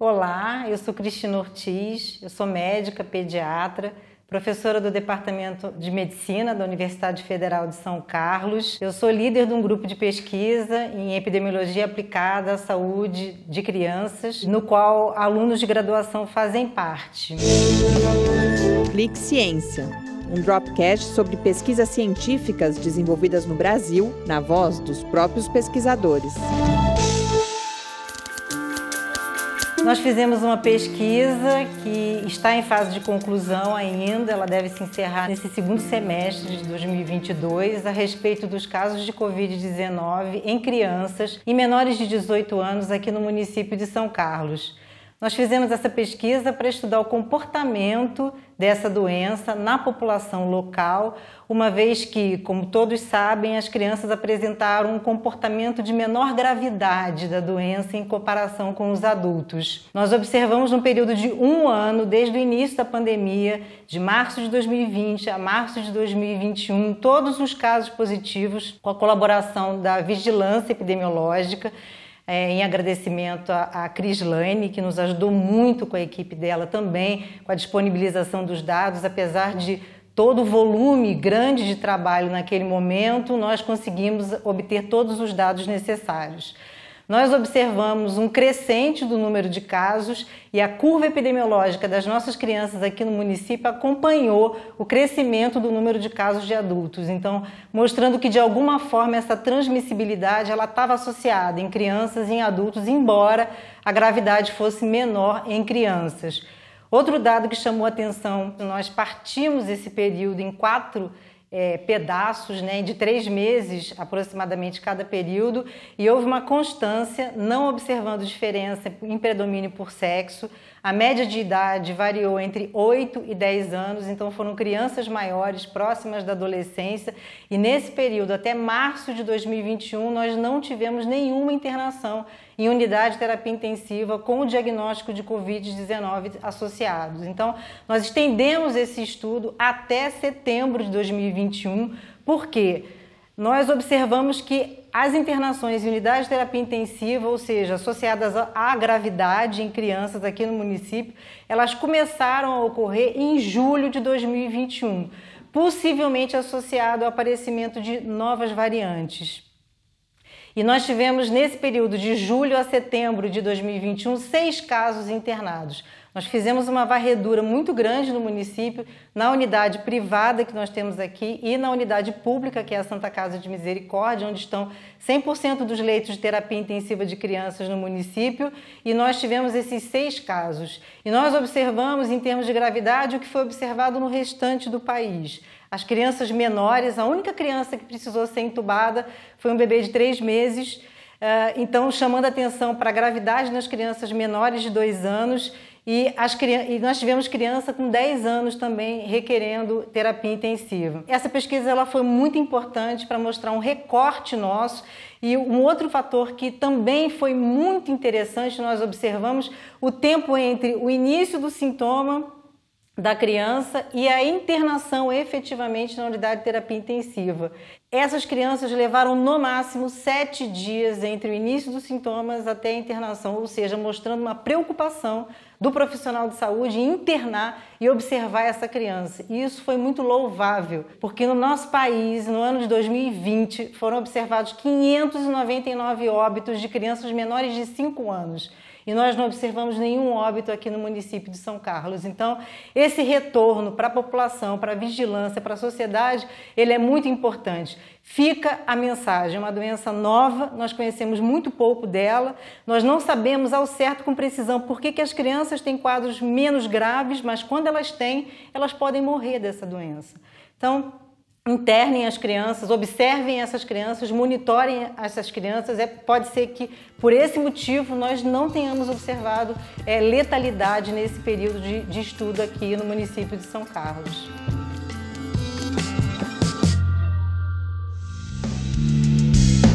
Olá, eu sou Cristina Ortiz, eu sou médica, pediatra, professora do Departamento de Medicina da Universidade Federal de São Carlos. Eu sou líder de um grupo de pesquisa em epidemiologia aplicada à saúde de crianças, no qual alunos de graduação fazem parte. Clique Ciência, um dropcast sobre pesquisas científicas desenvolvidas no Brasil, na voz dos próprios pesquisadores. Nós fizemos uma pesquisa que está em fase de conclusão ainda, ela deve se encerrar nesse segundo semestre de 2022, a respeito dos casos de Covid-19 em crianças e menores de 18 anos aqui no município de São Carlos. Nós fizemos essa pesquisa para estudar o comportamento dessa doença na população local, uma vez que, como todos sabem, as crianças apresentaram um comportamento de menor gravidade da doença em comparação com os adultos. Nós observamos no período de um ano, desde o início da pandemia, de março de 2020 a março de 2021, todos os casos positivos, com a colaboração da vigilância epidemiológica é, em agradecimento a, a Cris Lane, que nos ajudou muito com a equipe dela também, com a disponibilização dos dados, apesar de todo o volume grande de trabalho naquele momento, nós conseguimos obter todos os dados necessários nós observamos um crescente do número de casos e a curva epidemiológica das nossas crianças aqui no município acompanhou o crescimento do número de casos de adultos. Então, mostrando que de alguma forma essa transmissibilidade ela estava associada em crianças e em adultos, embora a gravidade fosse menor em crianças. Outro dado que chamou atenção, nós partimos esse período em quatro é, pedaços né, de três meses aproximadamente cada período, e houve uma constância, não observando diferença em predomínio por sexo. A média de idade variou entre 8 e 10 anos, então foram crianças maiores, próximas da adolescência, e nesse período, até março de 2021, nós não tivemos nenhuma internação em unidade de terapia intensiva com o diagnóstico de Covid-19 associados. Então, nós estendemos esse estudo até setembro de 2021, porque nós observamos que as internações em unidade de terapia intensiva, ou seja, associadas à gravidade em crianças aqui no município, elas começaram a ocorrer em julho de 2021, possivelmente associado ao aparecimento de novas variantes. E nós tivemos nesse período de julho a setembro de 2021 seis casos internados. Nós fizemos uma varredura muito grande no município, na unidade privada que nós temos aqui e na unidade pública, que é a Santa Casa de Misericórdia, onde estão 100% dos leitos de terapia intensiva de crianças no município. E nós tivemos esses seis casos. E nós observamos, em termos de gravidade, o que foi observado no restante do país. As crianças menores, a única criança que precisou ser entubada foi um bebê de três meses. Eh, então, chamando atenção para a gravidade nas crianças menores de dois anos e, as, e nós tivemos criança com 10 anos também requerendo terapia intensiva. Essa pesquisa ela foi muito importante para mostrar um recorte nosso e um outro fator que também foi muito interessante, nós observamos o tempo entre o início do sintoma da criança e a internação efetivamente na unidade de terapia intensiva. Essas crianças levaram no máximo sete dias entre o início dos sintomas até a internação, ou seja, mostrando uma preocupação do profissional de saúde em internar e observar essa criança. E isso foi muito louvável, porque no nosso país, no ano de 2020, foram observados 599 óbitos de crianças menores de 5 anos e nós não observamos nenhum óbito aqui no município de São Carlos. Então, esse retorno para a população, para a vigilância, para a sociedade, ele é muito importante. Fica a mensagem, é uma doença nova, nós conhecemos muito pouco dela, nós não sabemos ao certo com precisão por que, que as crianças têm quadros menos graves, mas quando elas têm, elas podem morrer dessa doença. Então, internem as crianças, observem essas crianças, monitorem essas crianças. É, pode ser que, por esse motivo, nós não tenhamos observado é, letalidade nesse período de, de estudo aqui no município de São Carlos.